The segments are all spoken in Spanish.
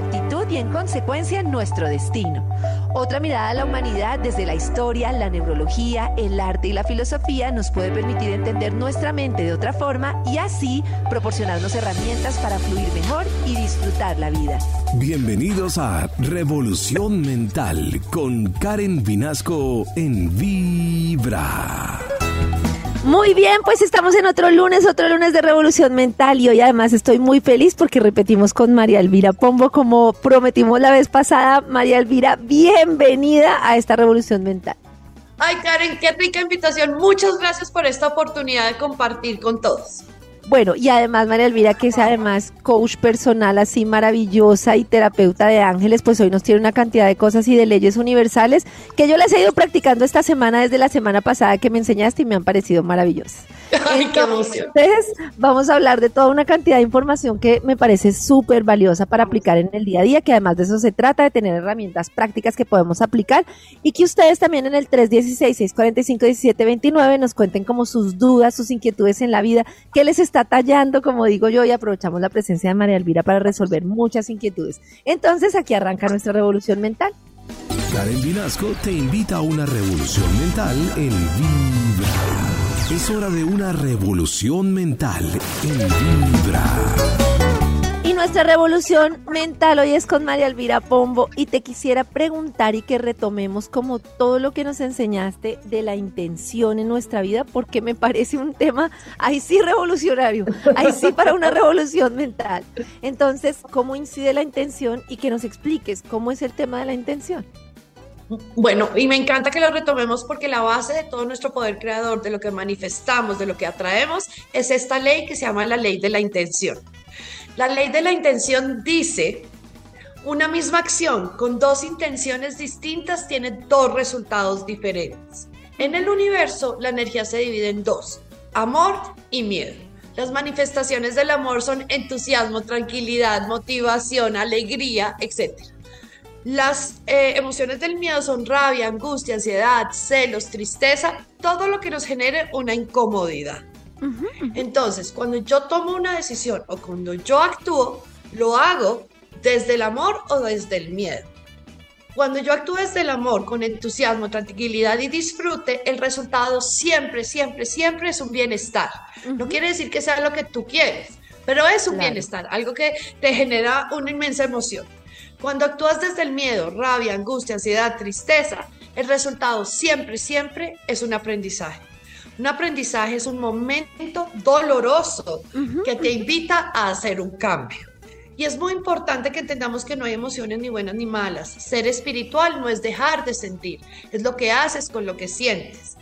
actitud y en consecuencia nuestro destino. Otra mirada a la humanidad desde la historia, la neurología, el arte y la filosofía nos puede permitir entender nuestra mente de otra forma y así proporcionarnos herramientas para fluir mejor y disfrutar la vida. Bienvenidos a Revolución Mental con Karen Vinasco en Vibra. Muy bien, pues estamos en otro lunes, otro lunes de Revolución Mental y hoy además estoy muy feliz porque repetimos con María Elvira Pombo como prometimos la vez pasada. María Elvira, bienvenida a esta Revolución Mental. Ay, Karen, qué rica invitación. Muchas gracias por esta oportunidad de compartir con todos. Bueno, y además María Elvira, que es además coach personal así maravillosa y terapeuta de ángeles, pues hoy nos tiene una cantidad de cosas y de leyes universales que yo las he ido practicando esta semana desde la semana pasada que me enseñaste y me han parecido maravillosas. Ay, qué emoción. Entonces, vamos a hablar de toda una cantidad de información que me parece súper valiosa para aplicar en el día a día, que además de eso se trata, de tener herramientas prácticas que podemos aplicar y que ustedes también en el 316-645-1729 nos cuenten como sus dudas, sus inquietudes en la vida, qué les está tallando, como digo yo, y aprovechamos la presencia de María Elvira para resolver muchas inquietudes. Entonces, aquí arranca nuestra revolución mental. Karen Vinasco te invita a una revolución mental en Vibra. Es hora de una revolución mental en Vibra. Nuestra revolución mental hoy es con María Elvira Pombo y te quisiera preguntar y que retomemos como todo lo que nos enseñaste de la intención en nuestra vida porque me parece un tema ahí sí revolucionario, ahí sí para una revolución mental. Entonces, ¿cómo incide la intención y que nos expliques cómo es el tema de la intención? Bueno, y me encanta que lo retomemos porque la base de todo nuestro poder creador, de lo que manifestamos, de lo que atraemos, es esta ley que se llama la ley de la intención. La ley de la intención dice, una misma acción con dos intenciones distintas tiene dos resultados diferentes. En el universo, la energía se divide en dos, amor y miedo. Las manifestaciones del amor son entusiasmo, tranquilidad, motivación, alegría, etc. Las eh, emociones del miedo son rabia, angustia, ansiedad, celos, tristeza, todo lo que nos genere una incomodidad. Entonces, cuando yo tomo una decisión o cuando yo actúo, lo hago desde el amor o desde el miedo. Cuando yo actúo desde el amor, con entusiasmo, tranquilidad y disfrute, el resultado siempre, siempre, siempre es un bienestar. No quiere decir que sea lo que tú quieres, pero es un bienestar, algo que te genera una inmensa emoción. Cuando actúas desde el miedo, rabia, angustia, ansiedad, tristeza, el resultado siempre, siempre es un aprendizaje. Un aprendizaje es un momento doloroso que te invita a hacer un cambio. Y es muy importante que entendamos que no hay emociones ni buenas ni malas. Ser espiritual no es dejar de sentir, es lo que haces con lo que sientes.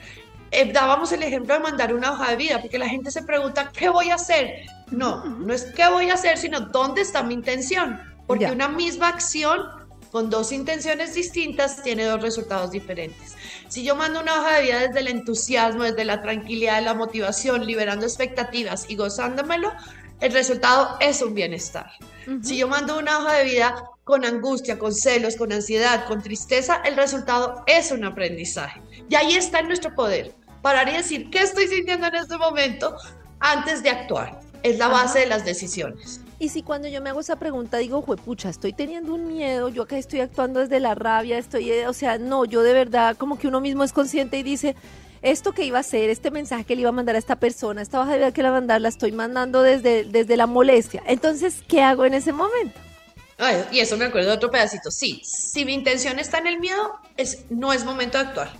Eh, dábamos el ejemplo de mandar una hoja de vida, porque la gente se pregunta, ¿qué voy a hacer? No, no es qué voy a hacer, sino dónde está mi intención. Porque una misma acción con dos intenciones distintas tiene dos resultados diferentes. Si yo mando una hoja de vida desde el entusiasmo, desde la tranquilidad, la motivación, liberando expectativas y gozándomelo, el resultado es un bienestar. Si yo mando una hoja de vida con angustia, con celos, con ansiedad, con tristeza, el resultado es un aprendizaje. Y ahí está en nuestro poder. Parar y decir, ¿qué estoy sintiendo en este momento antes de actuar? Es la base de las decisiones. Y si cuando yo me hago esa pregunta digo, pucha, estoy teniendo un miedo, yo acá estoy actuando desde la rabia, estoy, eh, o sea, no, yo de verdad como que uno mismo es consciente y dice, esto que iba a hacer, este mensaje que le iba a mandar a esta persona, esta hoja de vida que le va a mandar, la estoy mandando desde, desde la molestia. Entonces, ¿qué hago en ese momento? Y eso me acuerdo de otro pedacito. Sí, si mi intención está en el miedo, es, no es momento de actuar.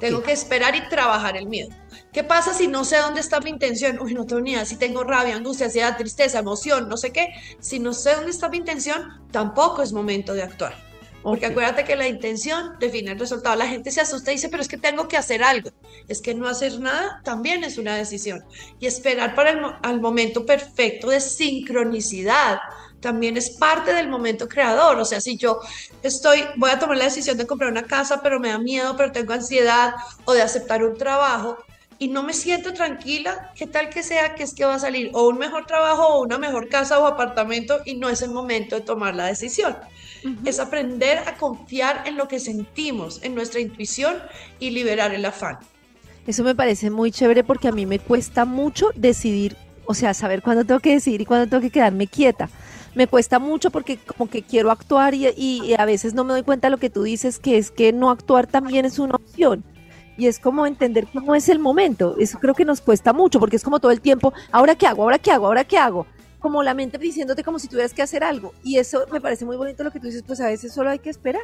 Tengo que esperar y trabajar el miedo. ¿Qué pasa si no sé dónde está mi intención? Uy, no tengo ni idea. Si tengo rabia, angustia, ansiedad, tristeza, emoción, no sé qué. Si no sé dónde está mi intención, tampoco es momento de actuar. Porque acuérdate que la intención define el resultado. La gente se asusta y dice, pero es que tengo que hacer algo. Es que no hacer nada también es una decisión. Y esperar para el al momento perfecto de sincronicidad también es parte del momento creador. O sea, si yo estoy, voy a tomar la decisión de comprar una casa, pero me da miedo, pero tengo ansiedad, o de aceptar un trabajo, y no me siento tranquila, ¿qué tal que sea que es que va a salir o un mejor trabajo o una mejor casa o apartamento y no es el momento de tomar la decisión? Es aprender a confiar en lo que sentimos, en nuestra intuición y liberar el afán. Eso me parece muy chévere porque a mí me cuesta mucho decidir, o sea, saber cuándo tengo que decidir y cuándo tengo que quedarme quieta me cuesta mucho porque como que quiero actuar y, a veces no me doy cuenta de lo que tú dices, que es que no actuar también es una opción y es como entender cómo es el momento. Eso creo que nos cuesta mucho porque es como todo el tiempo, ahora qué hago, ahora qué hago, ahora qué hago. Como la mente diciéndote como si tuvieras que hacer algo. Y eso me parece muy bonito lo que tú dices, pues a veces solo hay que esperar.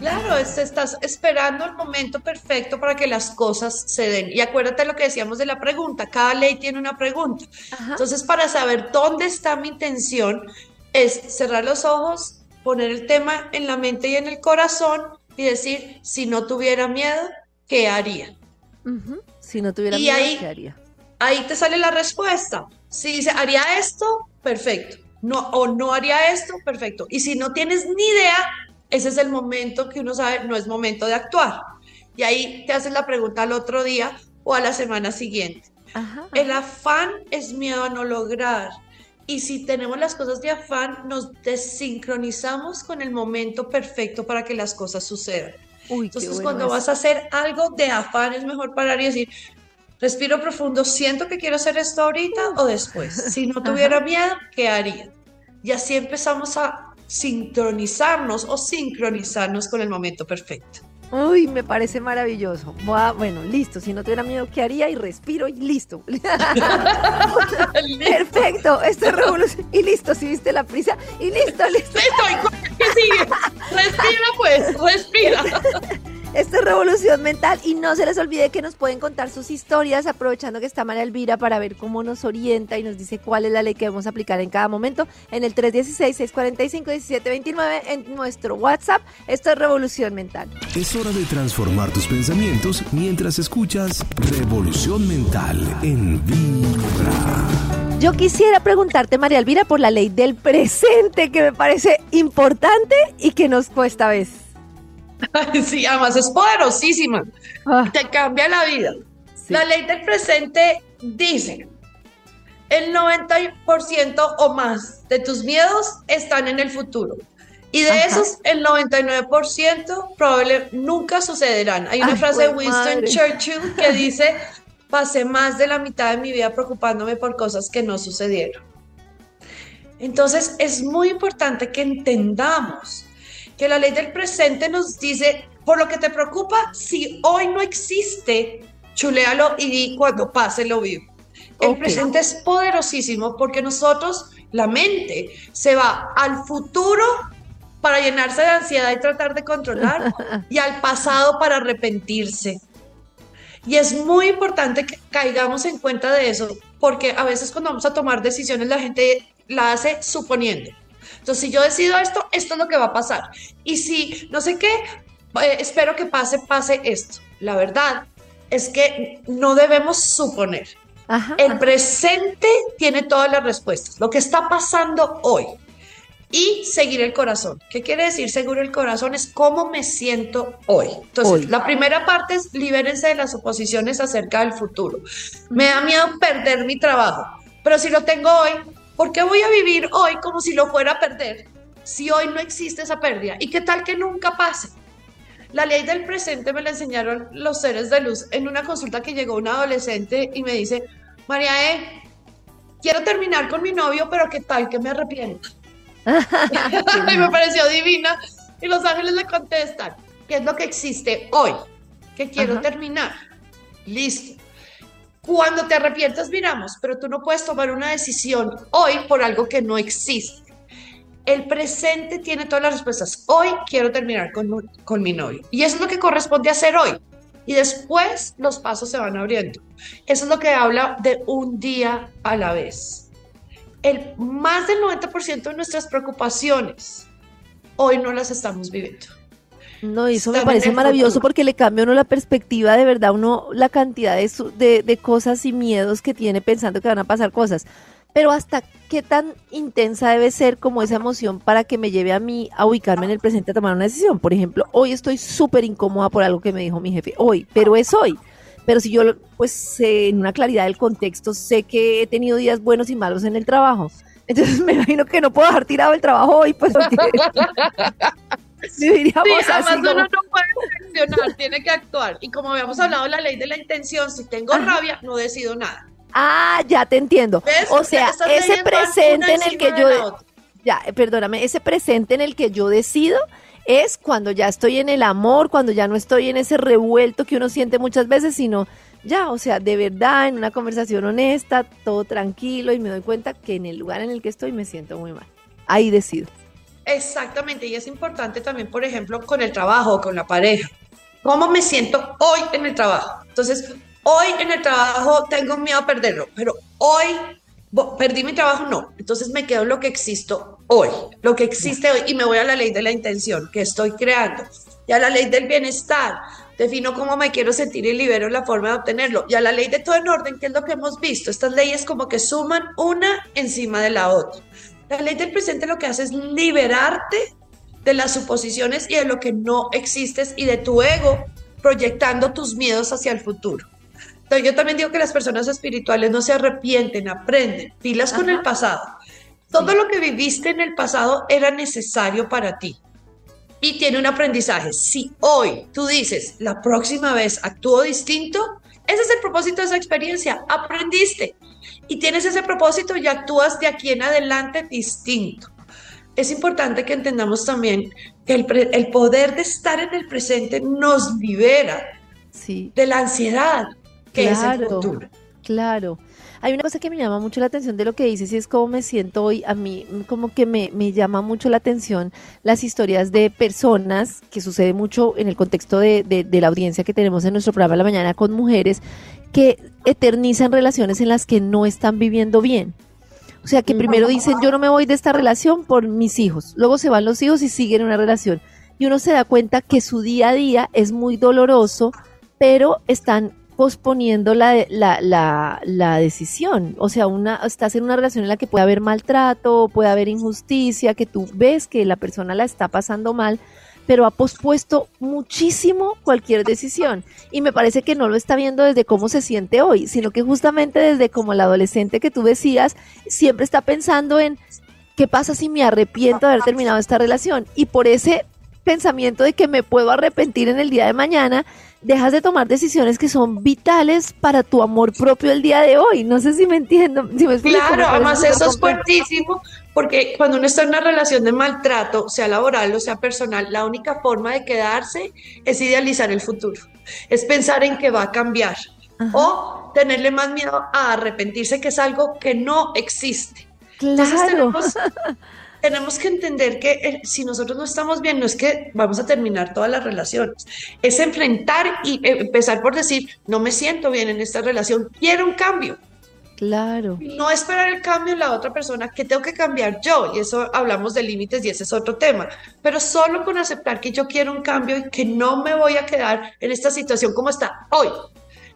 Claro, estás esperando el momento perfecto para que las cosas se den. Y acuérdate lo que decíamos de la pregunta, cada ley tiene una pregunta. Entonces, para saber dónde está mi intención, es cerrar los ojos, poner el tema en la mente y en el corazón y decir, si no tuviera miedo, ¿qué haría? Si no tuviera miedo, ¿qué haría? Ahí te sale la respuesta. Si dice, haría esto, perfecto. No, o no haría esto, perfecto. Y si no tienes ni idea, ese es el momento que uno sabe, no es momento de actuar. Y ahí te haces la pregunta al otro día o a la semana siguiente. El afán es miedo a no lograr. Y si tenemos las cosas de afán, nos desincronizamos con el momento perfecto para que las cosas sucedan. Entonces, cuando vas a hacer algo de afán, es mejor parar y decir, respiro profundo, siento que quiero hacer esto ahorita o después. Si no tuviera miedo, ¿qué haría? Y así empezamos a sincronizarnos o sincronizarnos con el momento perfecto. Uy, me parece maravilloso. bueno, listo. Si no tuviera miedo, ¿qué haría? Y respiro y listo. Perfecto. Esto es revolución. Y listo, si viste la prisa. Y listo, listo. Listo, ¿qué sigue? Respira, pues, respira. Esto es Revolución Mental y no se les olvide que nos pueden contar sus historias aprovechando que está María Elvira para ver cómo nos orienta y nos dice cuál es la ley que debemos aplicar en cada momento en el 316-645-1729 en nuestro WhatsApp. Esto es Revolución Mental. Es hora de transformar tus pensamientos mientras escuchas Revolución Mental en Vibra. Yo quisiera preguntarte, María Elvira, por la ley del presente, que me parece importante y que nos cuesta a veces. sí, además es poderosísima. Ah. Te cambia la vida. La ley del presente dice, el 90% o más de tus miedos están en el futuro. Y de esos, el 99% probablemente nunca sucederán. Hay una frase de Winston Churchill que dice, pasé más de la mitad de mi vida preocupándome por cosas que no sucedieron. Entonces, es muy importante que entendamos que la ley del presente nos dice, por lo que te preocupa, si hoy no existe, chuléalo y di cuando pase lo vivo. El presente es poderosísimo porque nosotros, la mente, se va al futuro para llenarse de ansiedad y tratar de controlar y al pasado para arrepentirse. Y es muy importante que caigamos en cuenta de eso, porque a veces cuando vamos a tomar decisiones la gente la hace suponiendo. Entonces, si yo decido esto, esto es lo que va a pasar. Y si no sé qué, eh, espero que pase, pase esto. La verdad es que no debemos suponer. el presente tiene todas las respuestas. Lo que está pasando hoy. Y seguir el corazón. ¿Qué quiere decir seguir el corazón? Es cómo me siento hoy. Entonces, la primera parte es libérense de las suposiciones acerca del futuro. Me da miedo perder mi trabajo, pero si lo tengo hoy, ¿Por qué voy a vivir hoy como si lo fuera a perder? Si hoy no existe esa pérdida. ¿Y qué tal que nunca pase? La ley del presente me la enseñaron los seres de luz en una consulta que llegó un adolescente y me dice, María E, quiero terminar con mi novio, pero qué tal que me arrepiento. y me pareció divina. Y los ángeles le contestan, ¿qué es lo que existe hoy? Que quiero terminar. Listo. Cuando te arrepientas, miramos, pero tú no puedes tomar una decisión hoy por algo que no existe. El presente tiene todas las respuestas. Hoy quiero terminar con, con mi novio. Y eso es lo que corresponde hacer hoy. Y después los pasos se van abriendo. Eso es lo que habla de un día a la vez. El, más del 90% de nuestras preocupaciones hoy no las estamos viviendo. No, eso me parece maravilloso porque le cambia a uno la perspectiva de verdad, uno la cantidad de, de, cosas y miedos que tiene pensando que van a pasar cosas. Pero hasta qué tan intensa debe ser como esa emoción para que me lleve a mí a ubicarme en el presente a tomar una decisión. Por ejemplo, hoy estoy súper incómoda por algo que me dijo mi jefe, hoy, pero es hoy. Pero si yo, pues, en una claridad del contexto, sé que he tenido días buenos y malos en el trabajo. Entonces me imagino que no puedo dejar tirado el trabajo hoy, pues sí, además uno no puede reaccionar, tiene que actuar. Y como habíamos hablado de la ley de la intención, si tengo rabia, no decido nada. Ah, ya te entiendo. O sea, ese presente en el que yo... ya, eh, perdóname, ese presente en el que yo decido es cuando ya estoy en el amor, cuando ya no estoy en ese revuelto que uno siente muchas veces, sino ya, o sea, de verdad, en una conversación honesta, todo tranquilo y me doy cuenta que en el lugar en el que estoy me siento muy mal. Ahí decido. Exactamente, y es importante también, por ejemplo, con el trabajo, con la pareja. ¿Cómo me siento hoy en el trabajo? Entonces, hoy en el trabajo tengo miedo a perderlo, pero hoy perdí mi trabajo, no. Entonces me quedo en lo que existo hoy, lo que existe hoy, y me voy a la ley de la intención que estoy creando, y a la ley del bienestar. Defino cómo me quiero sentir y libero la forma de obtenerlo. Y a la ley de todo en orden, que es lo que hemos visto. Estas leyes como que suman una encima de la otra. La ley del presente lo que hace es liberarte de las suposiciones y de lo que no existes y de tu ego proyectando tus miedos hacia el futuro. Entonces, yo también digo que las personas espirituales no se arrepienten, aprenden, pilas con el pasado. Todo lo que viviste en el pasado era necesario para ti y tiene un aprendizaje. Si hoy tú dices, la próxima vez actúo distinto, ese es el propósito de esa experiencia, aprendiste y tienes ese propósito y actúas de aquí en adelante distinto. Es importante que entendamos también que el, poder de estar en el presente nos libera sí. de la ansiedad que es el futuro. Claro. Hay una cosa que me llama mucho la atención de lo que dices y es cómo me siento hoy. A mí como que me, me llama mucho la atención las historias de personas, que sucede mucho en el contexto de, de la audiencia que tenemos en nuestro programa La Mañana con mujeres, que eternizan relaciones en las que no están viviendo bien. O sea, que primero dicen, yo no me voy de esta relación por mis hijos. Luego se van los hijos y siguen una relación. Y uno se da cuenta que su día a día es muy doloroso, pero están posponiendo la, la, la, la decisión. O sea, una, estás en una relación en la que puede haber maltrato, puede haber injusticia, que tú ves que la persona la está pasando mal, pero ha pospuesto muchísimo cualquier decisión. Y me parece que no lo está viendo desde cómo se siente hoy, sino que justamente desde como el adolescente que tú decías, siempre está pensando en qué pasa si me arrepiento de haber terminado esta relación. Y por ese pensamiento de que me puedo arrepentir en el día de mañana, dejas de tomar decisiones que son vitales para tu amor propio el día de hoy. No sé si me entiendo. claro, además eso es fuertísimo porque cuando uno está en una relación de maltrato, sea laboral o sea personal, la única forma de quedarse es idealizar el futuro, es pensar en que va a cambiar o tenerle más miedo a arrepentirse, que es algo que no existe. Claro. tenemos que entender que eh, si nosotros no estamos bien, no es que vamos a terminar todas las relaciones, es enfrentar y eh, empezar por decir, no me siento bien en esta relación, quiero un cambio. Claro. No esperar el cambio en la otra persona, que tengo que cambiar yo, y eso hablamos de límites y ese es otro tema, pero solo con aceptar que yo quiero un cambio y que no me voy a quedar en esta situación como está hoy,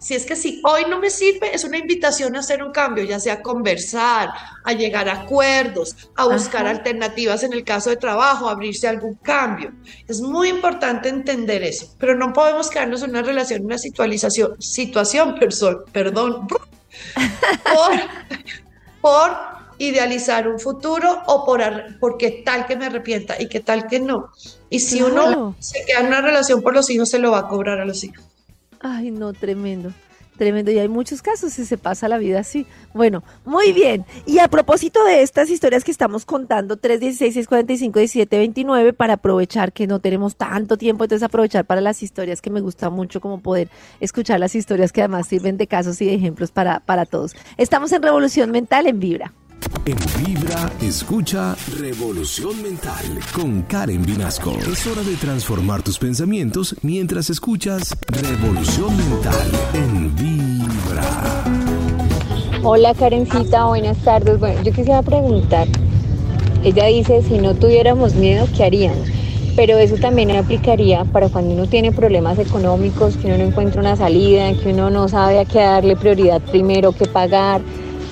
si es que si hoy no me sirve, es una invitación a hacer un cambio, ya sea a conversar, a llegar a acuerdos, a buscar alternativas en el caso de trabajo, abrirse a algún cambio. Es muy importante entender eso, pero no podemos quedarnos en una relación, en una situación, situación perdón, por, por idealizar un futuro o por porque tal que me arrepienta y que tal que no. Y si uno se queda en una relación por los hijos, se lo va a cobrar a los hijos. Ay, no, tremendo. Tremendo, y hay muchos casos y se pasa la vida así. Bueno, muy bien. Y a propósito de estas historias que estamos contando, 316-645-1729, para aprovechar que no tenemos tanto tiempo, entonces aprovechar para las historias que me gusta mucho, como poder escuchar las historias que además sirven de casos y de ejemplos para, para todos. Estamos en Revolución Mental en Vibra. En Vibra, escucha Revolución Mental con Karen Vinasco. Es hora de transformar tus pensamientos mientras escuchas Revolución Mental en Vibra. Hola Karencita, buenas tardes. Bueno, yo quisiera preguntar, ella dice, si no tuviéramos miedo, ¿qué haríamos? Pero eso también aplicaría para cuando uno tiene problemas económicos, que uno no encuentra una salida, que uno no sabe a qué darle prioridad primero, qué pagar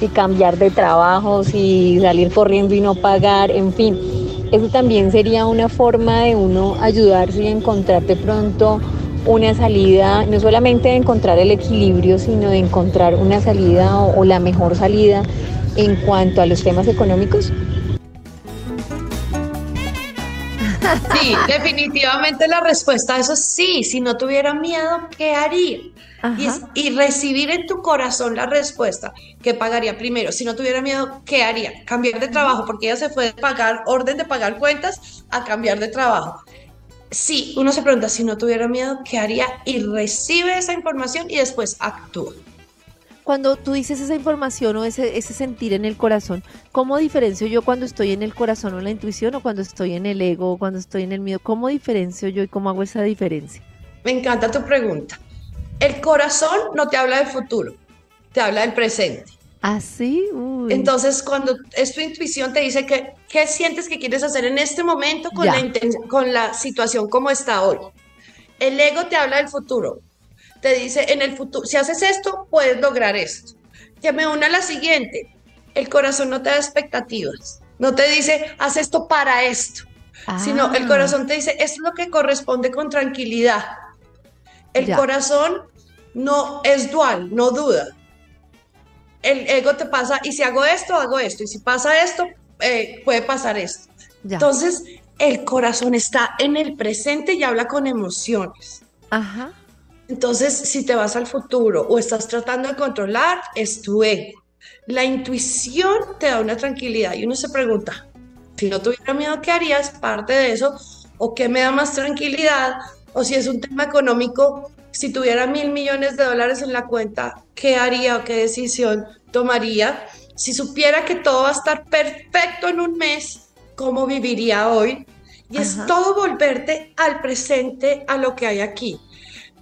y cambiar de trabajo, si salir corriendo y no pagar, en fin. Eso también sería una forma de uno ayudarse y encontrar de pronto una salida, no solamente de encontrar el equilibrio, sino de encontrar una salida o, la mejor salida en cuanto a los temas económicos? Sí, definitivamente la respuesta a eso es sí. Si no tuviera miedo, ¿qué haría? y, recibir en tu corazón la respuesta que pagaría primero. Si no tuviera miedo, ¿qué haría? Cambiar de trabajo, porque ella se fue de pagar, orden de pagar cuentas a cambiar de trabajo. Sí, uno se pregunta, si no tuviera miedo, ¿qué haría? Y recibe esa información y después actúa. Cuando tú dices esa información o ese, ese sentir en el corazón, ¿cómo diferencio yo cuando estoy en el corazón o en la intuición o cuando estoy en el ego o cuando estoy en el miedo? ¿Cómo diferencio yo y cómo hago esa diferencia? Me encanta tu pregunta. El corazón no te habla del futuro, te habla del presente. ¿Ah, sí? Entonces, cuando es tu intuición, te dice que, qué sientes que quieres hacer en este momento con la, con la situación como está hoy. El ego te habla del futuro. Te dice, en el futuro, si haces esto, puedes lograr esto. Que me una a la siguiente. El corazón no te da expectativas. No te dice, haz esto para esto. Sino el ah. corazón te dice, esto es lo que corresponde con tranquilidad. El corazón no es dual, no duda. El ego te pasa, y si hago esto, hago esto, y si pasa esto, eh, puede pasar esto. Entonces, el corazón está en el presente y habla con emociones. Ajá. Entonces, si te vas al futuro o estás tratando de controlar, es tu ego. La intuición te da una tranquilidad y uno se pregunta, si no tuviera miedo, ¿qué harías? Parte de eso, o qué me da más tranquilidad, o si es un tema económico, si tuviera mil millones de dólares en la cuenta, ¿qué haría o qué decisión tomaría? Si supiera que todo va a estar perfecto en un mes, ¿cómo viviría hoy? Y es todo volverte al presente, a lo que hay aquí.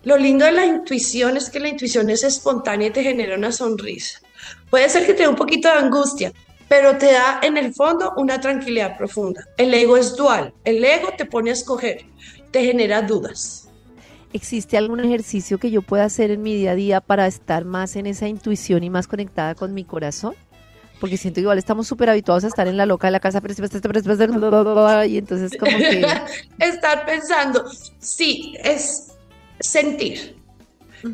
Lo lindo de la intuición es que la intuición es espontánea y te genera una sonrisa. Puede ser que te dé un poquito de angustia, pero te da en el fondo una tranquilidad profunda. El ego es dual. El ego te pone a escoger, te genera dudas. ¿Existe algún ejercicio que yo pueda hacer en mi día a día para estar más en esa intuición y más conectada con mi corazón? Porque siento que igual estamos súper habituados a estar en la loca de la casa, y entonces como que... estar pensando, sí, es sentir.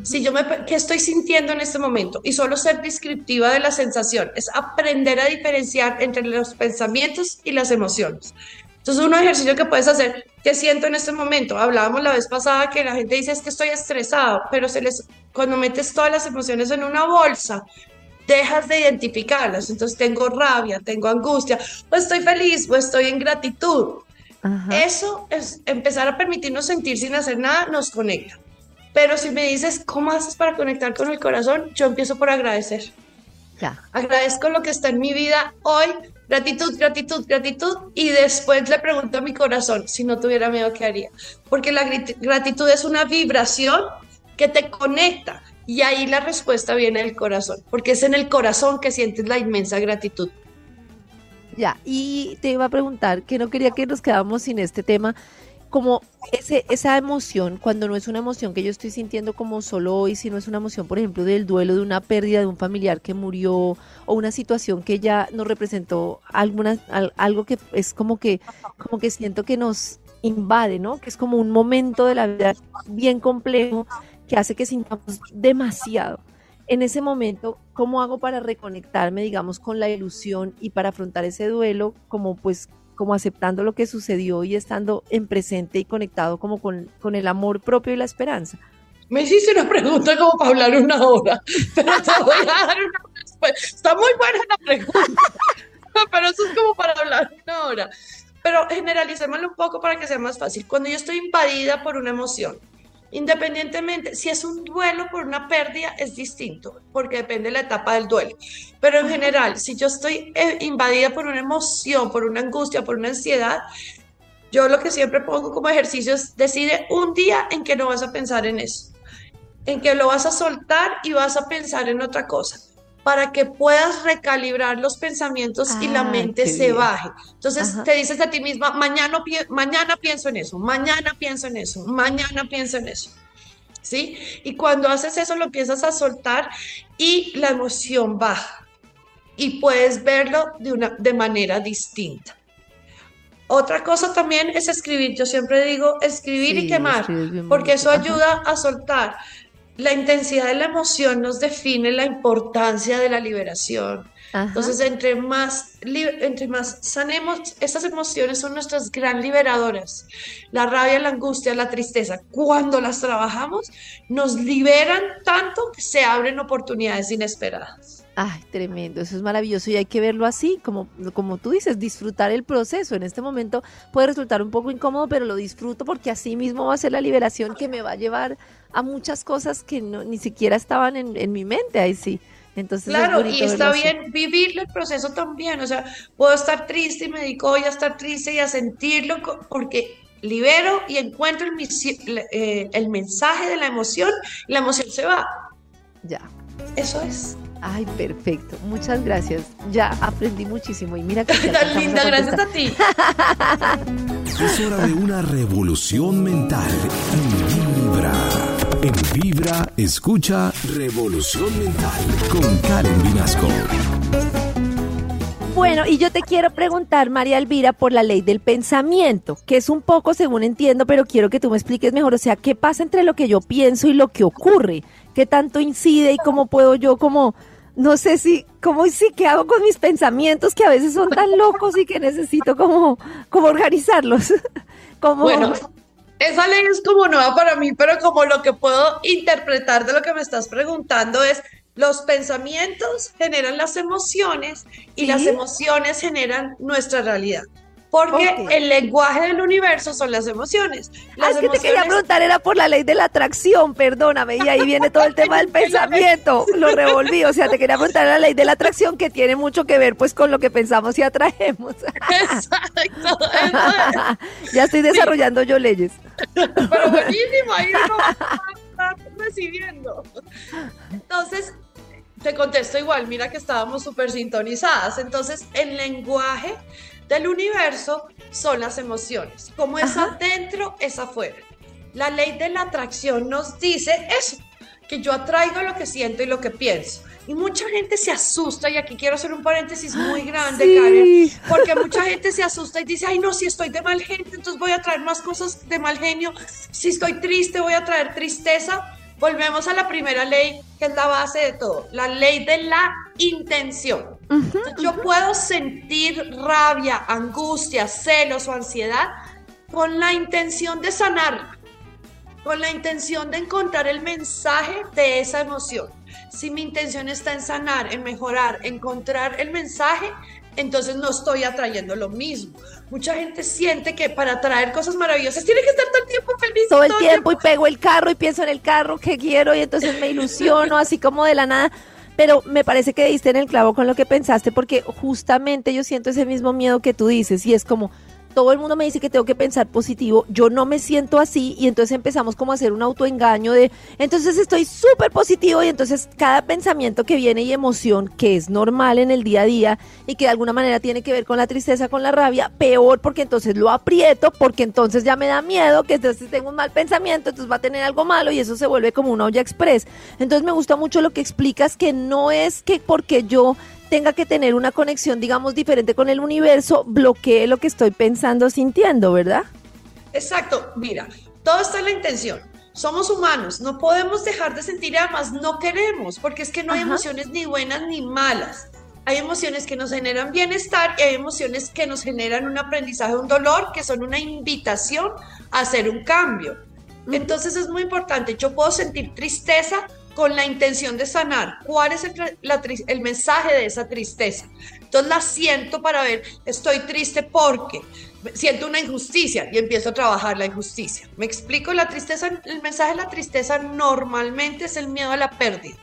Si yo me, ¿qué estoy sintiendo en este momento? Y solo ser descriptiva de la sensación, es aprender a diferenciar entre los pensamientos y las emociones. Entonces, un ejercicio que puedes hacer, ¿qué siento en este momento? Hablábamos la vez pasada que la gente dice es que estoy estresado, pero se les, cuando metes todas las emociones en una bolsa, dejas de identificarlas. Entonces, tengo rabia, tengo angustia, o estoy feliz, o estoy en gratitud. Eso es empezar a permitirnos sentir sin hacer nada, nos conecta. Pero si me dices, ¿cómo haces para conectar con el corazón? Yo empiezo por agradecer. Ya. Agradezco lo que está en mi vida hoy, gratitud, gratitud, gratitud, y después le pregunto a mi corazón, si no tuviera miedo, ¿qué haría? Porque la gratitud es una vibración que te conecta y ahí la respuesta viene del corazón, porque es en el corazón que sientes la inmensa gratitud. Ya, y te iba a preguntar, que no quería que nos quedáramos sin este tema, como ese, esa emoción, cuando no es una emoción que yo estoy sintiendo como solo hoy, sino es una emoción, por ejemplo, del duelo de una pérdida de un familiar que murió o una situación que ya nos representó alguna, algo que es como que, como que siento que nos invade, ¿no? Que es como un momento de la vida bien complejo que hace que sintamos demasiado en ese momento, ¿cómo hago para reconectarme, digamos, con la ilusión y para afrontar ese duelo, como pues, como aceptando lo que sucedió y estando en presente y conectado como con, con el amor propio y la esperanza? Me hiciste una pregunta como para hablar una hora, pero te voy a dar una. Está muy buena la pregunta, pero eso es como para hablar una hora. Pero generalicémoslo un poco para que sea más fácil. Cuando yo estoy invadida por una emoción, Independientemente, si es un duelo por una pérdida, es distinto, porque depende de la etapa del duelo. Pero en general, si yo estoy eh, invadida por una emoción, por una angustia, por una ansiedad, yo lo que siempre pongo como ejercicio es decide un día en que no vas a pensar en eso, en que lo vas a soltar y vas a pensar en otra cosa para que puedas recalibrar los pensamientos y la ah, mente se baje. Entonces te dices a ti misma, mañana, mañana pienso en eso, mañana pienso en eso, mañana pienso en eso. ¿Sí? Y cuando haces eso lo empiezas a soltar y la emoción baja y puedes verlo de, una, de manera distinta. Otra cosa también es escribir. Yo siempre digo escribir y quemar, porque eso ayuda a soltar la intensidad de la emoción nos define la importancia de la liberación. Entonces, entre más, entre más sanemos, esas emociones son nuestras gran liberadoras. La rabia, la angustia, la tristeza, cuando las trabajamos, nos liberan tanto que se abren oportunidades inesperadas. Ay, tremendo, eso es maravilloso y hay que verlo así, como, como tú dices, disfrutar el proceso. En este momento puede resultar un poco incómodo, pero lo disfruto porque así mismo va a ser la liberación que me va a llevar a muchas cosas que no, ni siquiera estaban en, en mi mente, ahí sí. Entonces claro, y está bien vivir el proceso también, o sea, puedo estar triste y me dedico hoy a estar triste y a sentirlo porque libero y encuentro el, eh, el mensaje de la emoción y la emoción se va. Ya. Eso es. Ay, perfecto. Muchas gracias. Ya aprendí muchísimo y mira que tan linda, gracias a ti. es hora de una revolución mental en Vibra. En Vibra, escucha Revolución Mental con Karen Vinasco. Bueno, y yo te quiero preguntar, María Elvira, por la ley del pensamiento, que es un poco según entiendo, pero quiero que tú me expliques mejor, o sea, ¿qué pasa entre lo que yo pienso y lo que ocurre? ¿Qué tanto incide y cómo puedo yo como, no sé si, cómo sí, qué hago con mis pensamientos que a veces son tan locos y que necesito como, como organizarlos? como... Bueno, esa ley es como nueva para mí, pero como lo que puedo interpretar de lo que me estás preguntando es, los pensamientos generan las emociones y las emociones generan nuestra realidad. Porque el lenguaje del universo son las emociones. Las ah, que te quería preguntar, era por la ley de la atracción, perdóname, y ahí viene todo el tema del pensamiento, lo revolví, o sea, te quería preguntar la ley de la atracción que tiene mucho que ver pues con lo que pensamos y atraemos. Exacto. ya estoy desarrollando yo leyes. Pero buenísimo, ahí va recibiendo. Entonces, te contesto igual, mira que estábamos súper sintonizadas. Entonces, el lenguaje del universo son las emociones. Como es adentro, es afuera. La ley de la atracción nos dice eso, que yo atraigo lo que siento y lo que pienso. Y mucha gente se asusta, y aquí quiero hacer un paréntesis muy grande, Karen, porque mucha gente se asusta y dice, ay no, si estoy de mal gente, entonces voy a traer más cosas de mal genio, si estoy triste, voy a traer tristeza. Volvemos a la primera ley, que es la base de todo, la ley de la intención. Yo puedo sentir rabia, angustia, celos o ansiedad con la intención de sanar, con la intención de encontrar el mensaje de esa emoción. Si mi intención está en sanar, en mejorar, encontrar el mensaje, entonces no estoy atrayendo lo mismo. Mucha gente siente que para atraer cosas maravillosas tiene que estar todo el tiempo feliz. Todo, el tiempo, y pego el carro y pienso en el carro que quiero y entonces me ilusiono así como de la nada. Pero me parece que diste en el clavo con lo que pensaste porque justamente yo siento ese mismo miedo que tú dices y es como todo el mundo me dice que tengo que pensar positivo, yo no me siento así y entonces empezamos como a hacer un autoengaño de, entonces estoy súper positivo y entonces cada pensamiento que viene y emoción que es normal en el día a día y que de alguna manera tiene que ver con la tristeza, con la rabia, peor porque entonces lo aprieto, porque entonces ya me da miedo, que entonces tengo un mal pensamiento, entonces va a tener algo malo y eso se vuelve como una olla express. Entonces me gusta mucho lo que explicas que no es que porque yo tenga que tener una conexión, digamos, diferente con el universo, bloquee lo que estoy pensando, sintiendo, ¿verdad? Exacto, mira, todo está en la intención. Somos humanos, no podemos dejar de sentir, además no queremos, porque es que no hay emociones ni buenas ni malas. Hay emociones que nos generan bienestar y hay emociones que nos generan un aprendizaje, un dolor, que son una invitación a hacer un cambio. Entonces es muy importante, yo puedo sentir tristeza, con la intención de sanar. ¿Cuál es el, mensaje de esa tristeza? Entonces la siento para ver, estoy triste porque siento una injusticia y empiezo a trabajar la injusticia. Me explico, la tristeza, el mensaje de la tristeza normalmente es el miedo a la pérdida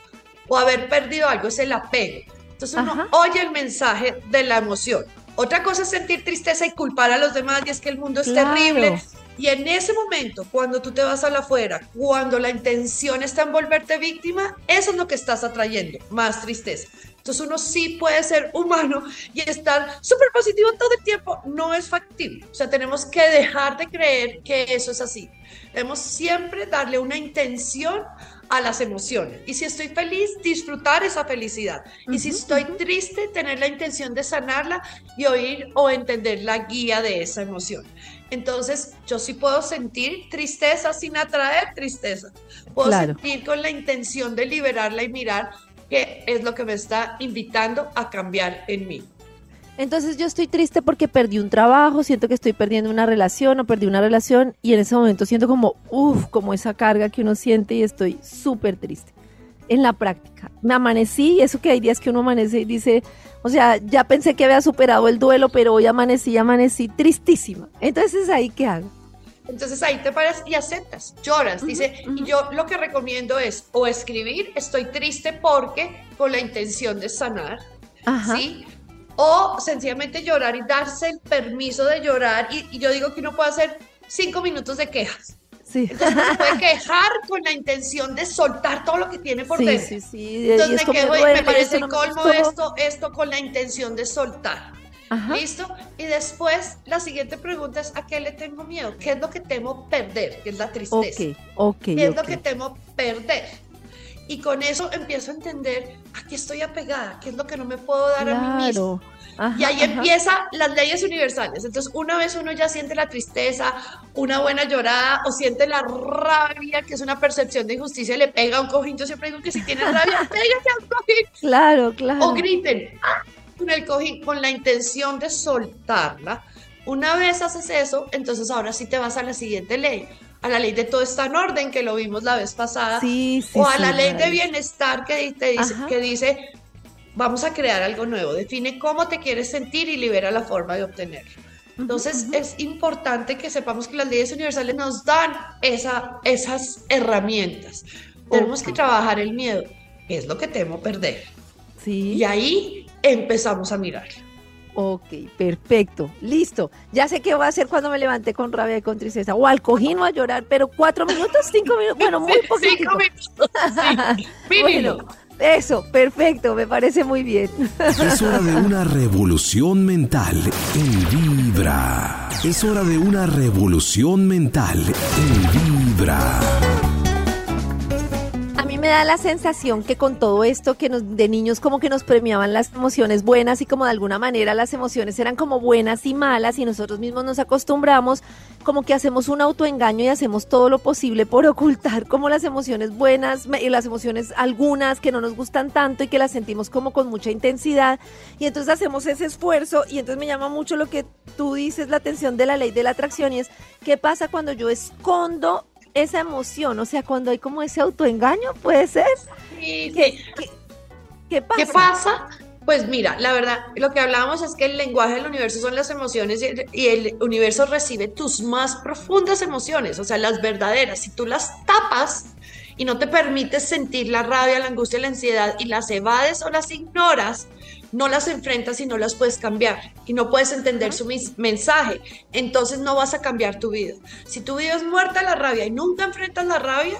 o haber perdido algo, es el apego. Entonces uno oye el mensaje de la emoción. Otra cosa es sentir tristeza y culpar a los demás y es que el mundo es terrible y en ese momento, cuando tú te vas a la afuera, cuando la intención está en volverte víctima, eso es lo que estás atrayendo, más tristeza. Entonces uno sí puede ser humano y estar súper positivo todo el tiempo. No es factible. O sea, tenemos que dejar de creer que eso es así. Debemos siempre darle una intención a las emociones. Y si estoy feliz, disfrutar esa felicidad. Y si estoy triste, tener la intención de sanarla y oír o entender la guía de esa emoción. Entonces, yo sí puedo sentir tristeza sin atraer tristeza. Puedo sentir con la intención de liberarla y mirar qué es lo que me está invitando a cambiar en mí. Entonces yo estoy triste porque perdí un trabajo, siento que estoy perdiendo una relación o perdí una relación y en ese momento siento como, uff, como esa carga que uno siente y estoy súper triste. En la práctica, me amanecí y eso que hay días que uno amanece y dice, o sea, ya pensé que había superado el duelo, pero hoy amanecí y amanecí tristísima. Entonces ahí, ¿qué hago? Entonces ahí te paras y aceptas, lloras. Dice, y yo lo que recomiendo es o escribir, estoy triste porque con la intención de sanar, ¿sí? o sencillamente llorar y darse el permiso de llorar. Y, yo digo que uno puede hacer cinco minutos de quejas. Sí. Entonces uno puede quejar con la intención de soltar todo lo que tiene por dentro. Sí, sí, Entonces me, quedo, me, parece colmo esto, esto con la intención de soltar. ¿Listo? Y después la siguiente pregunta es, ¿a qué le tengo miedo? ¿Qué es lo que temo perder? Que es la tristeza. Okay, ¿Qué es lo que temo perder? Y con eso empiezo a entender a qué estoy apegada, qué es lo que no me puedo dar a mí mismo. Y ahí empiezan las leyes universales. Entonces, una vez uno ya siente la tristeza, una buena llorada o siente la rabia, que es una percepción de injusticia, le pega a un cojín. Yo siempre digo que si tienes rabia, pégate a un cojín. Claro, claro. O griten ¡ah! con el cojín con la intención de soltarla. Una vez haces eso, entonces ahora sí te vas a la siguiente ley a la ley de todo está en orden, que lo vimos la vez pasada, o a la ley de bienestar que, dice, que dice, vamos a crear algo nuevo, define cómo te quieres sentir y libera la forma de obtenerlo. Entonces es importante que sepamos que las leyes universales nos dan esa, esas herramientas. Tenemos que trabajar el miedo, que es lo que temo perder. Sí. Y ahí empezamos a mirar. Ok, perfecto, listo. Ya sé qué voy a hacer cuando me levante con rabia y con tristeza. O al cojín o a llorar, pero cuatro minutos, cinco minutos, bueno, muy poquito. Cinco minutos, sí, bueno, eso, perfecto, me parece muy bien. Es hora de una revolución mental en Vibra. Es hora de una revolución mental en Vibra me da la sensación que con todo esto que nos, de niños como que nos premiaban las emociones buenas y como de alguna manera las emociones eran como buenas y malas y nosotros mismos nos acostumbramos como que hacemos un autoengaño y hacemos todo lo posible por ocultar como las emociones buenas y las emociones algunas que no nos gustan tanto y que las sentimos como con mucha intensidad. Y entonces hacemos ese esfuerzo y entonces me llama mucho lo que tú dices la atención de la ley de la atracción y es qué pasa cuando yo escondo esa emoción, o sea, cuando hay como ese autoengaño, puede ser. Sí, ¿Qué, ¿Qué, pasa? ¿Qué pasa? Pues mira, la verdad, lo que hablábamos es que el lenguaje del universo son las emociones y el, universo recibe tus más profundas emociones, o sea, las verdaderas. Si tú las tapas y no te permites sentir la rabia, la angustia, la ansiedad y las evades o las ignoras, no las enfrentas y no las puedes cambiar y no puedes entender su mensaje, entonces no vas a cambiar tu vida. Si tu vida es muerta la rabia y nunca enfrentas la rabia,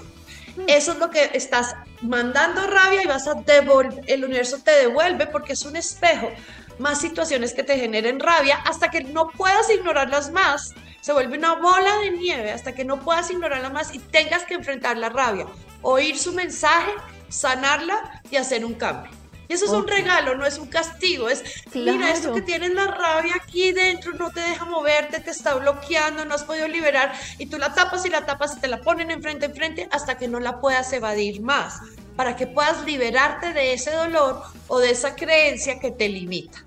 mm. eso es lo que estás mandando rabia y vas a devolver, el universo te devuelve porque es un espejo, más situaciones que te generen rabia hasta que no puedas ignorarlas más. Se vuelve una bola de nieve hasta que no puedas ignorarla más y tengas que enfrentar la rabia, oír su mensaje, sanarla y hacer un cambio. Y eso es un regalo, no es un castigo. Es, mira, esto que tienes la rabia aquí dentro no te deja moverte, te está bloqueando, no has podido liberar. Y tú la tapas y la tapas y te la ponen enfrente, enfrente hasta que no la puedas evadir más. Para que puedas liberarte de ese dolor o de esa creencia que te limita.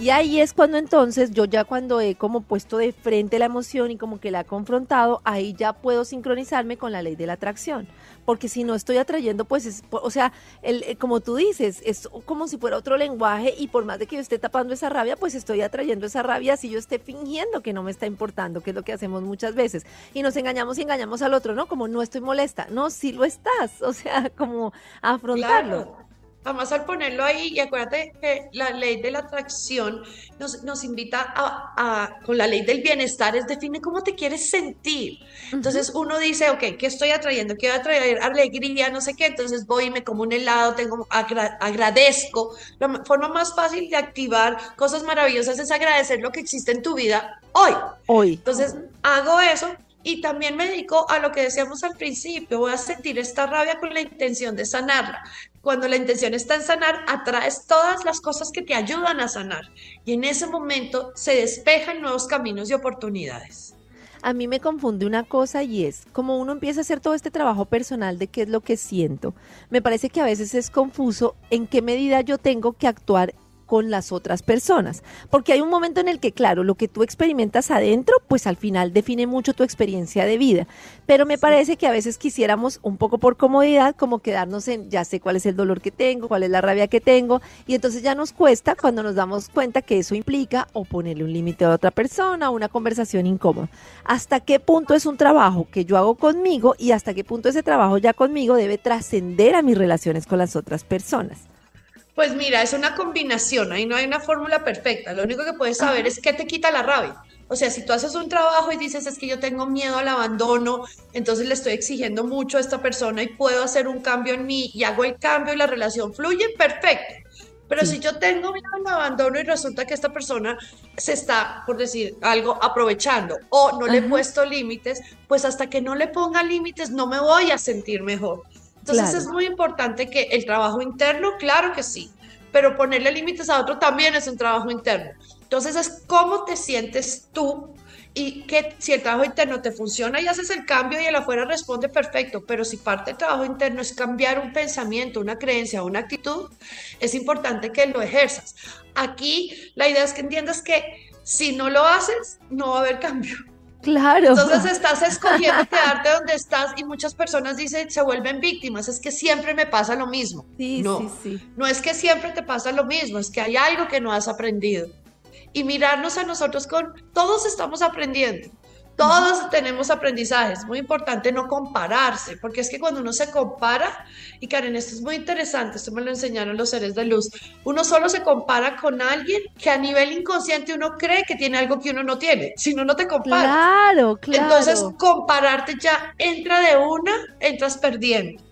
Y ahí es cuando entonces yo ya cuando he como puesto de frente la emoción y como que la he confrontado, ahí ya puedo sincronizarme con la ley de la atracción porque si no estoy atrayendo, pues, es, o sea, el, eh, como tú dices, es como si fuera otro lenguaje y por más de que yo esté tapando esa rabia, pues estoy atrayendo esa rabia si yo esté fingiendo que no me está importando, que es lo que hacemos muchas veces. Y nos engañamos y engañamos al otro, ¿no? Como no estoy molesta, no, sí lo estás, o sea, como afrontarlo. Además, al ponerlo ahí, y acuérdate que la ley de la atracción nos, nos invita a, con la ley del bienestar, es define cómo te quieres sentir. Entonces uno dice, ok, ¿qué estoy atrayendo? Quiero atraer alegría, no sé qué, entonces voy y me como un helado, tengo, agradezco. La forma más fácil de activar cosas maravillosas es agradecer lo que existe en tu vida hoy. Hoy. Entonces hago eso y también me dedico a lo que decíamos al principio, voy a sentir esta rabia con la intención de sanarla. Cuando la intención está en sanar, atraes todas las cosas que te ayudan a sanar. Y en ese momento se despejan nuevos caminos y oportunidades. A mí me confunde una cosa y es, como uno empieza a hacer todo este trabajo personal de qué es lo que siento, me parece que a veces es confuso en qué medida yo tengo que actuar con las otras personas. Porque hay un momento en el que, claro, lo que tú experimentas adentro, pues al final define mucho tu experiencia de vida. Pero me parece que a veces quisiéramos, un poco por comodidad, como quedarnos en, ya sé cuál es el dolor que tengo, cuál es la rabia que tengo, y entonces ya nos cuesta cuando nos damos cuenta que eso implica o ponerle un límite a otra persona, o una conversación incómoda. ¿Hasta qué punto es un trabajo que yo hago conmigo y hasta qué punto ese trabajo ya conmigo debe trascender a mis relaciones con las otras personas? Pues mira, es una combinación, ahí no hay una fórmula perfecta. Lo único que puedes saber es qué te quita la rabia. O sea, si tú haces un trabajo y dices es que yo tengo miedo al abandono, entonces le estoy exigiendo mucho a esta persona y puedo hacer un cambio en mí y hago el cambio y la relación fluye, perfecto. Pero si yo tengo miedo al abandono y resulta que esta persona se está, por decir algo, aprovechando o no le he puesto límites, pues hasta que no le ponga límites no me voy a sentir mejor. Entonces es muy importante que el trabajo interno, claro que sí, pero ponerle límites a otro también es un trabajo interno. Entonces es cómo te sientes tú y que si el trabajo interno te funciona y haces el cambio y el afuera responde perfecto, pero si parte del trabajo interno es cambiar un pensamiento, una creencia, una actitud, es importante que lo ejerzas. Aquí la idea es que entiendas que si no lo haces, no va a haber cambio. Claro. Entonces estás escogiendo quedarte donde estás y muchas personas dicen, se vuelven víctimas, es que siempre me pasa lo mismo. Sí, no, sí, sí. no es que siempre te pasa lo mismo, es que hay algo que no has aprendido. Y mirarnos a nosotros con, todos estamos aprendiendo. Todos tenemos aprendizajes, muy importante no compararse, porque es que cuando uno se compara, y Karen, esto es muy interesante, esto me lo enseñaron los seres de luz, uno solo se compara con alguien que a nivel inconsciente uno cree que tiene algo que uno no tiene, si no, no te comparas. Claro, claro. Entonces, compararte ya entra de una, entras perdiendo.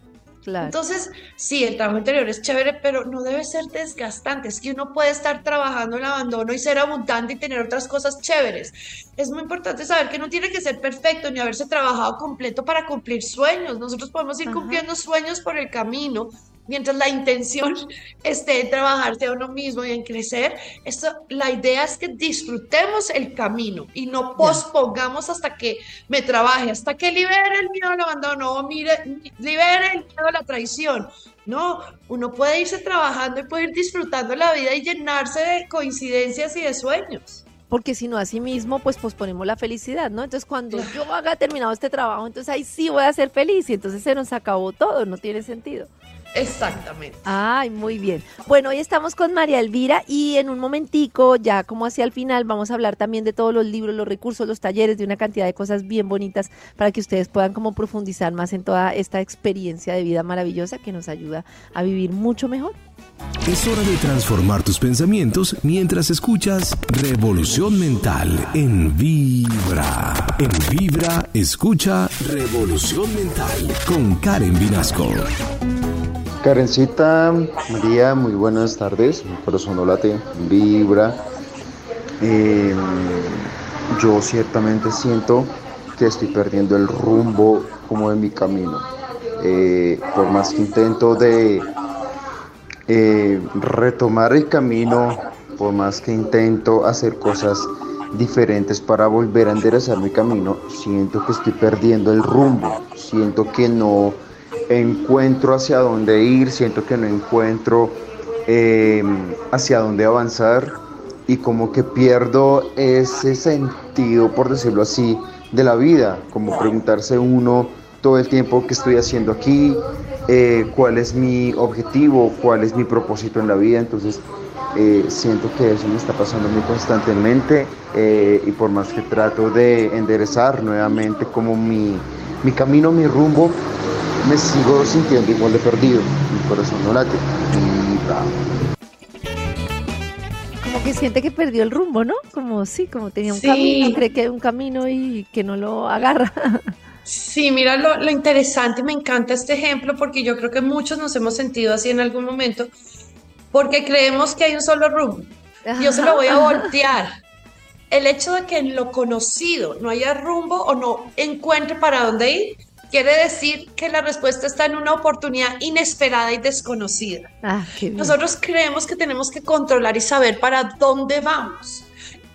Entonces, sí, el trabajo interior es chévere, pero no debe ser desgastante. Es que uno puede estar trabajando el abandono y ser abundante y tener otras cosas chéveres. Es muy importante saber que no tiene que ser perfecto ni haberse trabajado completo para cumplir sueños. Nosotros podemos ir cumpliendo sueños por el camino, mientras la intención esté en trabajarse a uno mismo y en crecer, esto, la idea es que disfrutemos el camino y no pospongamos hasta que me trabaje, hasta que libere el miedo al abandono o mire, libere el miedo a la traición. No, uno puede irse trabajando y puede ir disfrutando la vida y llenarse de coincidencias y de sueños porque si no, así mismo, pues posponemos la felicidad, ¿no? Entonces, cuando yo haga terminado este trabajo, entonces ahí sí voy a ser feliz y entonces se nos acabó todo, no tiene sentido. Exactamente. Ay, muy bien. Bueno, hoy estamos con María Elvira y en un momentico, ya como hacia el final, vamos a hablar también de todos los libros, los recursos, los talleres, de una cantidad de cosas bien bonitas para que ustedes puedan como profundizar más en toda esta experiencia de vida maravillosa que nos ayuda a vivir mucho mejor. Es hora de transformar tus pensamientos mientras escuchas Revolución Mental en Vibra. En Vibra, escucha Revolución Mental con Karen Vinasco. Karencita, María, muy buenas tardes. Mi corazón no late, vibra. Em, yo ciertamente siento que estoy perdiendo el rumbo como de mi camino. Eh, por más que intento de eh, retomar el camino, por más que intento hacer cosas diferentes para volver a enderezar mi camino, siento que estoy perdiendo el rumbo. Siento que no encuentro hacia dónde ir, siento que no encuentro em, hacia dónde avanzar y como que pierdo ese sentido, por decirlo así, de la vida, como preguntarse uno todo el tiempo que estoy haciendo aquí, eh, cuál es mi objetivo, cuál es mi propósito en la vida, entonces eh, siento que eso me está pasando muy constantemente eh, y por más que trato de enderezar nuevamente como mi, mi camino, mi rumbo, me sigo sintiendo igual de perdido. Mi corazón no late. Como que siente que perdió el rumbo, ¿no? Como sí, como tenía un camino, cree que hay un camino y que no lo agarra. Sí, mira lo, lo interesante, me encanta este ejemplo porque yo creo que muchos nos hemos sentido así en algún momento, porque creemos que hay un solo rumbo. Yo se lo voy a voltear. El hecho de que en lo conocido no haya rumbo o no encuentre para dónde ir, quiere decir que la respuesta está en una oportunidad inesperada y desconocida. Ah, Nosotros creemos que tenemos que controlar y saber para dónde vamos.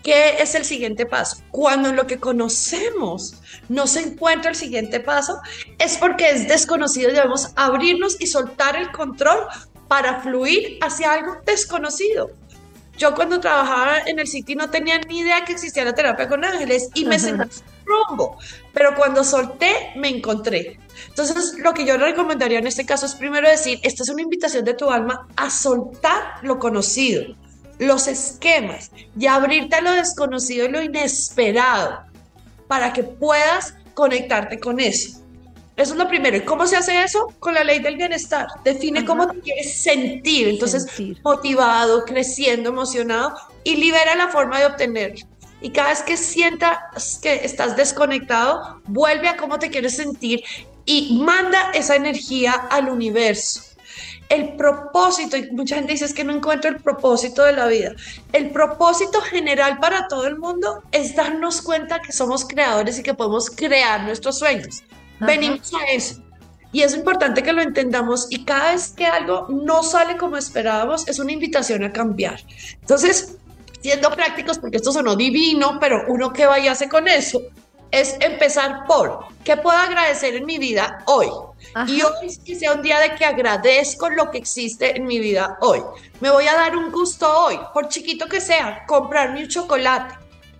¿Qué es el siguiente paso? Cuando en lo que conocemos no se encuentra el siguiente paso, es porque es desconocido y debemos abrirnos y soltar el control para fluir hacia algo desconocido. Yo cuando trabajaba en el City no tenía ni idea que existía la terapia con ángeles y me sentí rumbo, pero cuando solté me encontré. Entonces, lo que yo recomendaría en este caso es primero decir, esta es una invitación de tu alma a soltar lo conocido, los esquemas y abrirte a lo desconocido y lo inesperado para que puedas conectarte con eso. Eso es lo primero. ¿Y cómo se hace eso? Con la ley del bienestar. Define cómo te quieres sentir. Entonces, motivado, creciendo, emocionado y libera la forma de obtenerlo. Y cada vez que sientas que estás desconectado, vuelve a cómo te quieres sentir y manda esa energía al universo el propósito, y mucha gente dice es que no encuentro el propósito de la vida. El propósito general para todo el mundo es darnos cuenta que somos creadores y que podemos crear nuestros sueños. Venimos a eso. Y es importante que lo entendamos y cada vez que algo no sale como esperábamos, es una invitación a cambiar. Entonces, siendo prácticos, porque esto sonó divino, pero uno que vaya hace con eso, es empezar por, ¿qué puedo agradecer en mi vida hoy? Y hoy que sea un día de que agradezco lo que existe en mi vida hoy. Me voy a dar un gusto hoy, por chiquito que sea, comprarme un chocolate,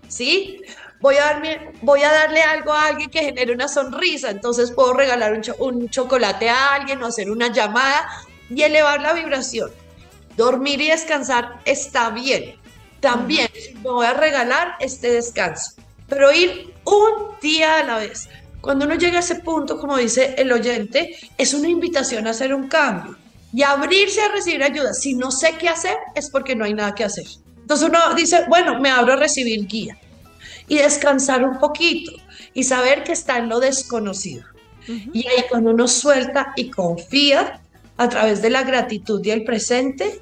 ¿sí? Voy a, darme, voy a darle algo a alguien que genere una sonrisa, entonces puedo regalar un, un chocolate a alguien o hacer una llamada y elevar la vibración. Dormir y descansar está bien. También me voy a regalar este descanso, pero ir un día a la vez. Cuando uno llega a ese punto, como dice el oyente, es una invitación a hacer un cambio y abrirse a recibir ayuda. Si no sé qué hacer, es porque no hay nada que hacer. Entonces uno dice, bueno, me abro a recibir guía y descansar un poquito y saber que está en lo desconocido. Y ahí cuando uno suelta y confía a través de la gratitud y el presente,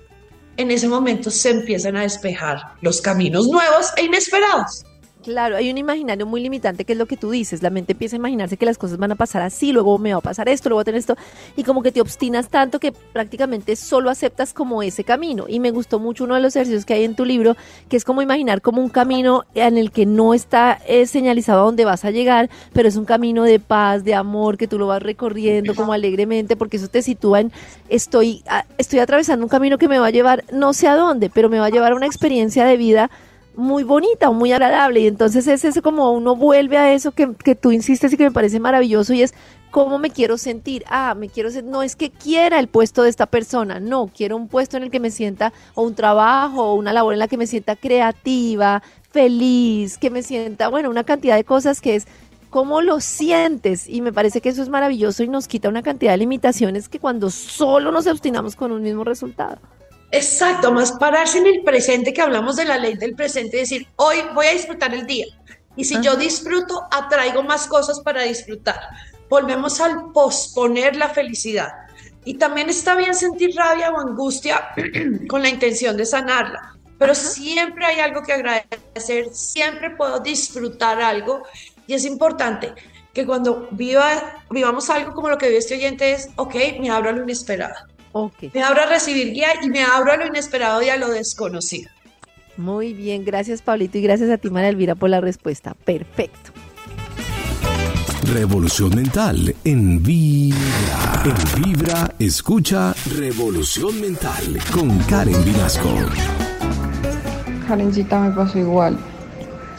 en ese momento se empiezan a despejar los caminos nuevos e inesperados. Claro, hay un imaginario muy limitante que es lo que tú dices. La mente empieza a imaginarse que las cosas van a pasar así, luego me va a pasar esto, luego va a tener esto, y como que te obstinas tanto que prácticamente solo aceptas como ese camino. Y me gustó mucho uno de los ejercicios que hay en tu libro, que es como imaginar como un camino en el que no está eh, señalizado a dónde vas a llegar, pero es un camino de paz, de amor, que tú lo vas recorriendo como alegremente, porque eso te sitúa en estoy, estoy atravesando un camino que me va a llevar no sé a dónde, pero me va a llevar a una experiencia de vida muy bonita o muy agradable. Y entonces es eso como uno vuelve a eso que, que, tú insistes y que me parece maravilloso y es cómo me quiero sentir. Ah, me quiero sentir, no es que quiera el puesto de esta persona, no, quiero un puesto en el que me sienta o un trabajo o una labor en la que me sienta creativa, feliz, que me sienta, bueno, una cantidad de cosas que es cómo lo sientes y me parece que eso es maravilloso y nos quita una cantidad de limitaciones que cuando solo nos obstinamos con un mismo resultado. Exacto, más pararse en el presente, que hablamos de la ley del presente, y decir, hoy voy a disfrutar el día. Y si yo disfruto, atraigo más cosas para disfrutar. Volvemos al posponer la felicidad. Y también está bien sentir rabia o angustia con la intención de sanarla. Pero siempre hay algo que agradecer, siempre puedo disfrutar algo. Y es importante que cuando viva, vivamos algo como lo que vive este oyente es, ok, me abro a lo inesperado me abro a recibir guía y me abro a lo inesperado y a lo desconocido. Muy bien, gracias Pablito y gracias a ti María Elvira por la respuesta. Perfecto. Revolución Mental en Vibra. En Vibra, escucha Revolución Mental con Karen Vinasco. Karencita me pasó igual.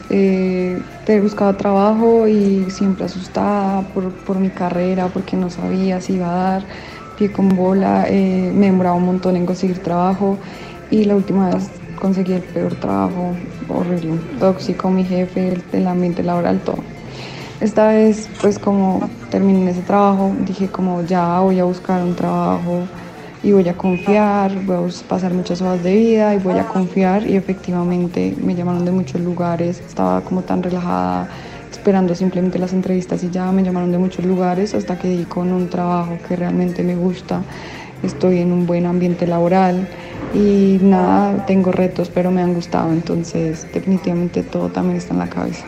Eh, te buscaba trabajo y siempre asustada por, por mi carrera, porque no sabía si iba a dar con bola, eh, me demoraba un montón en conseguir trabajo y la última vez conseguí el peor trabajo, horrible, tóxico, mi jefe, el, el ambiente laboral, todo. Esta vez, pues como terminé ese trabajo, dije como ya voy a buscar un trabajo y voy a confiar, voy a pasar muchas horas de vida y voy a confiar y efectivamente me llamaron de muchos lugares, estaba como tan relajada, esperando simplemente las entrevistas y ya me llamaron de muchos lugares hasta que di con un trabajo que realmente me gusta, estoy en un buen ambiente laboral y nada, tengo retos pero me han gustado, entonces definitivamente todo también está en la cabeza.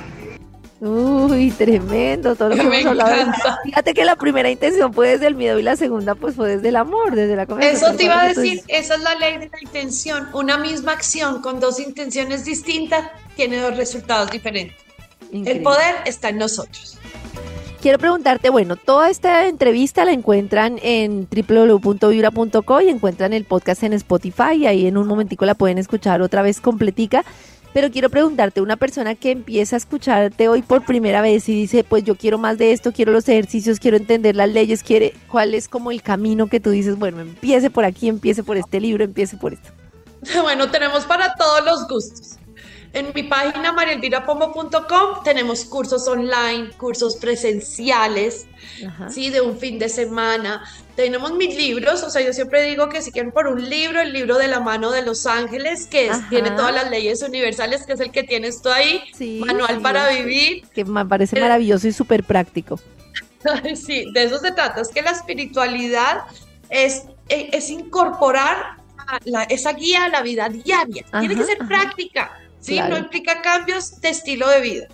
Uy, tremendo, todo lo que Me hemos hablado. encanta. Fíjate que la primera intención fue desde el miedo y la segunda pues fue desde el amor, desde la conversación. Eso te iba a decir, esa es la ley de la intención. Una misma acción con dos intenciones distintas tiene dos resultados diferentes. El poder está en nosotros. Quiero preguntarte, bueno, toda esta entrevista la encuentran en www.vibra.co y encuentran el podcast en Spotify y ahí en un momentico la pueden escuchar otra vez completica. Pero quiero preguntarte, una persona que empieza a escucharte hoy por primera vez y dice, pues yo quiero más de esto, quiero los ejercicios, quiero entender las leyes, quiere, ¿cuál es como el camino que tú dices, bueno, empiece por aquí, empiece por este libro, empiece por esto? Bueno, tenemos para todos los gustos. En mi página marielvirapombo.com tenemos cursos online, cursos presenciales, Ajá. sí, de un fin de semana. Tenemos mis libros, o sea, yo siempre digo que si quieren por un libro, el libro de la mano de los ángeles, que es- tiene todas las leyes universales, que es el que tienes tú ahí, Sí, manual sí, para vivir. Que me parece Eh, maravilloso y súper práctico. Sí, de eso se trata, es que la espiritualidad es, e- es incorporar la- esa guía a la vida diaria. Tiene que ser ajá. práctica, ¿sí? Claro. No implica cambios de estilo de vida.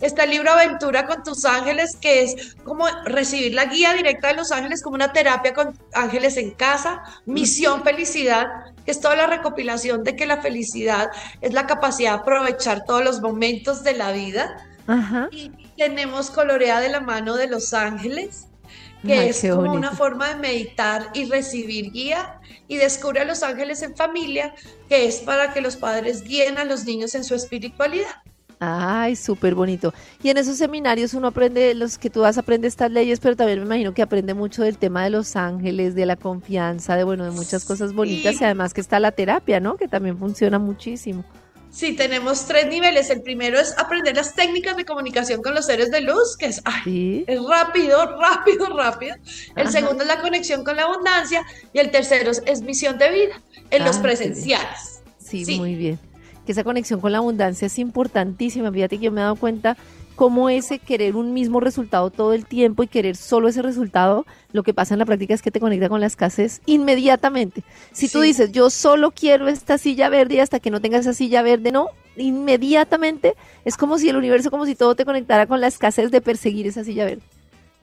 Está el libro Aventura con tus ángeles, que es como recibir la guía directa de los ángeles, como una terapia con ángeles en casa. Misión Felicidad, que es toda la recopilación de que la felicidad es la capacidad de aprovechar todos los momentos de la vida. Ajá. Y tenemos Colorea de la mano de los ángeles, que Ay, es como bonito. una forma de meditar y recibir guía. Y descubre a los ángeles en familia, que es para que los padres guíen a los niños en su espiritualidad. Ay, súper bonito. Y en esos seminarios uno aprende, los que tú vas aprende estas leyes, pero también me imagino que aprende mucho del tema de los ángeles, de la confianza, de bueno, de muchas cosas bonitas Sí. y además que está la terapia, ¿no? Que también funciona muchísimo. Sí, tenemos tres niveles. El primero es aprender las técnicas de comunicación con los seres de luz, que es, ay, Sí. es rápido, rápido, rápido. El Ajá. segundo es la conexión con la abundancia y el tercero es, es misión de vida en los Ah, presenciales. Sí, Sí. muy bien. Que esa conexión con la abundancia es importantísima. Fíjate que yo me he dado cuenta cómo ese querer un mismo resultado todo el tiempo y querer solo ese resultado, lo que pasa en la práctica es que te conecta con la escasez inmediatamente. Si tú dices, yo solo quiero esta silla verde y hasta que no tengas esa silla verde, no, inmediatamente es como si el universo, como si todo te conectara con la escasez de perseguir esa silla verde.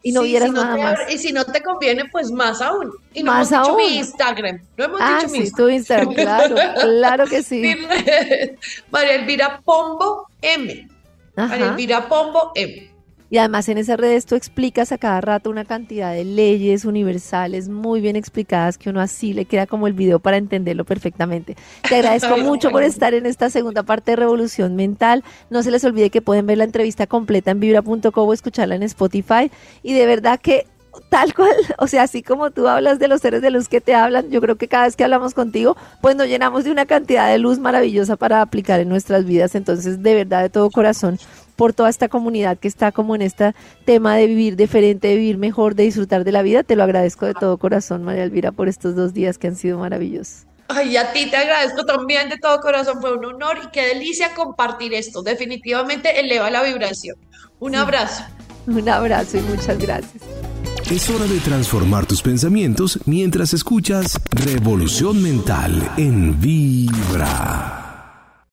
Y no Sí, vieras si no nada te más. y si no te conviene, pues más aún. Y no Más hemos dicho aún. mi Instagram. No hemos Ah, dicho mi tu Instagram, claro, claro que sí. María Elvira Pombo M. Elvira Pombo M. Y además en esa red tú explicas a cada rato una cantidad de leyes universales muy bien explicadas que uno así le queda como el video para entenderlo perfectamente. Te agradezco mucho por estar en esta segunda parte de Revolución Mental. No se les olvide que pueden ver la entrevista completa en vibra.co o escucharla en Spotify. Y de verdad que tal cual, o sea, así como tú hablas de los seres de luz que te hablan, yo creo que cada vez que hablamos contigo, pues nos llenamos de una cantidad de luz maravillosa para aplicar en nuestras vidas. Entonces, de verdad, de todo corazón, por toda esta comunidad que está como en este tema de vivir diferente, de vivir mejor, de disfrutar de la vida, te lo agradezco de todo corazón, María Elvira, por estos dos días que han sido maravillosos. Ay, a ti te agradezco también de todo corazón. Fue un honor y qué delicia compartir esto. Definitivamente eleva la vibración. Un abrazo. Un abrazo y muchas gracias. Es hora de transformar tus pensamientos mientras escuchas Revolución Mental en Vibra.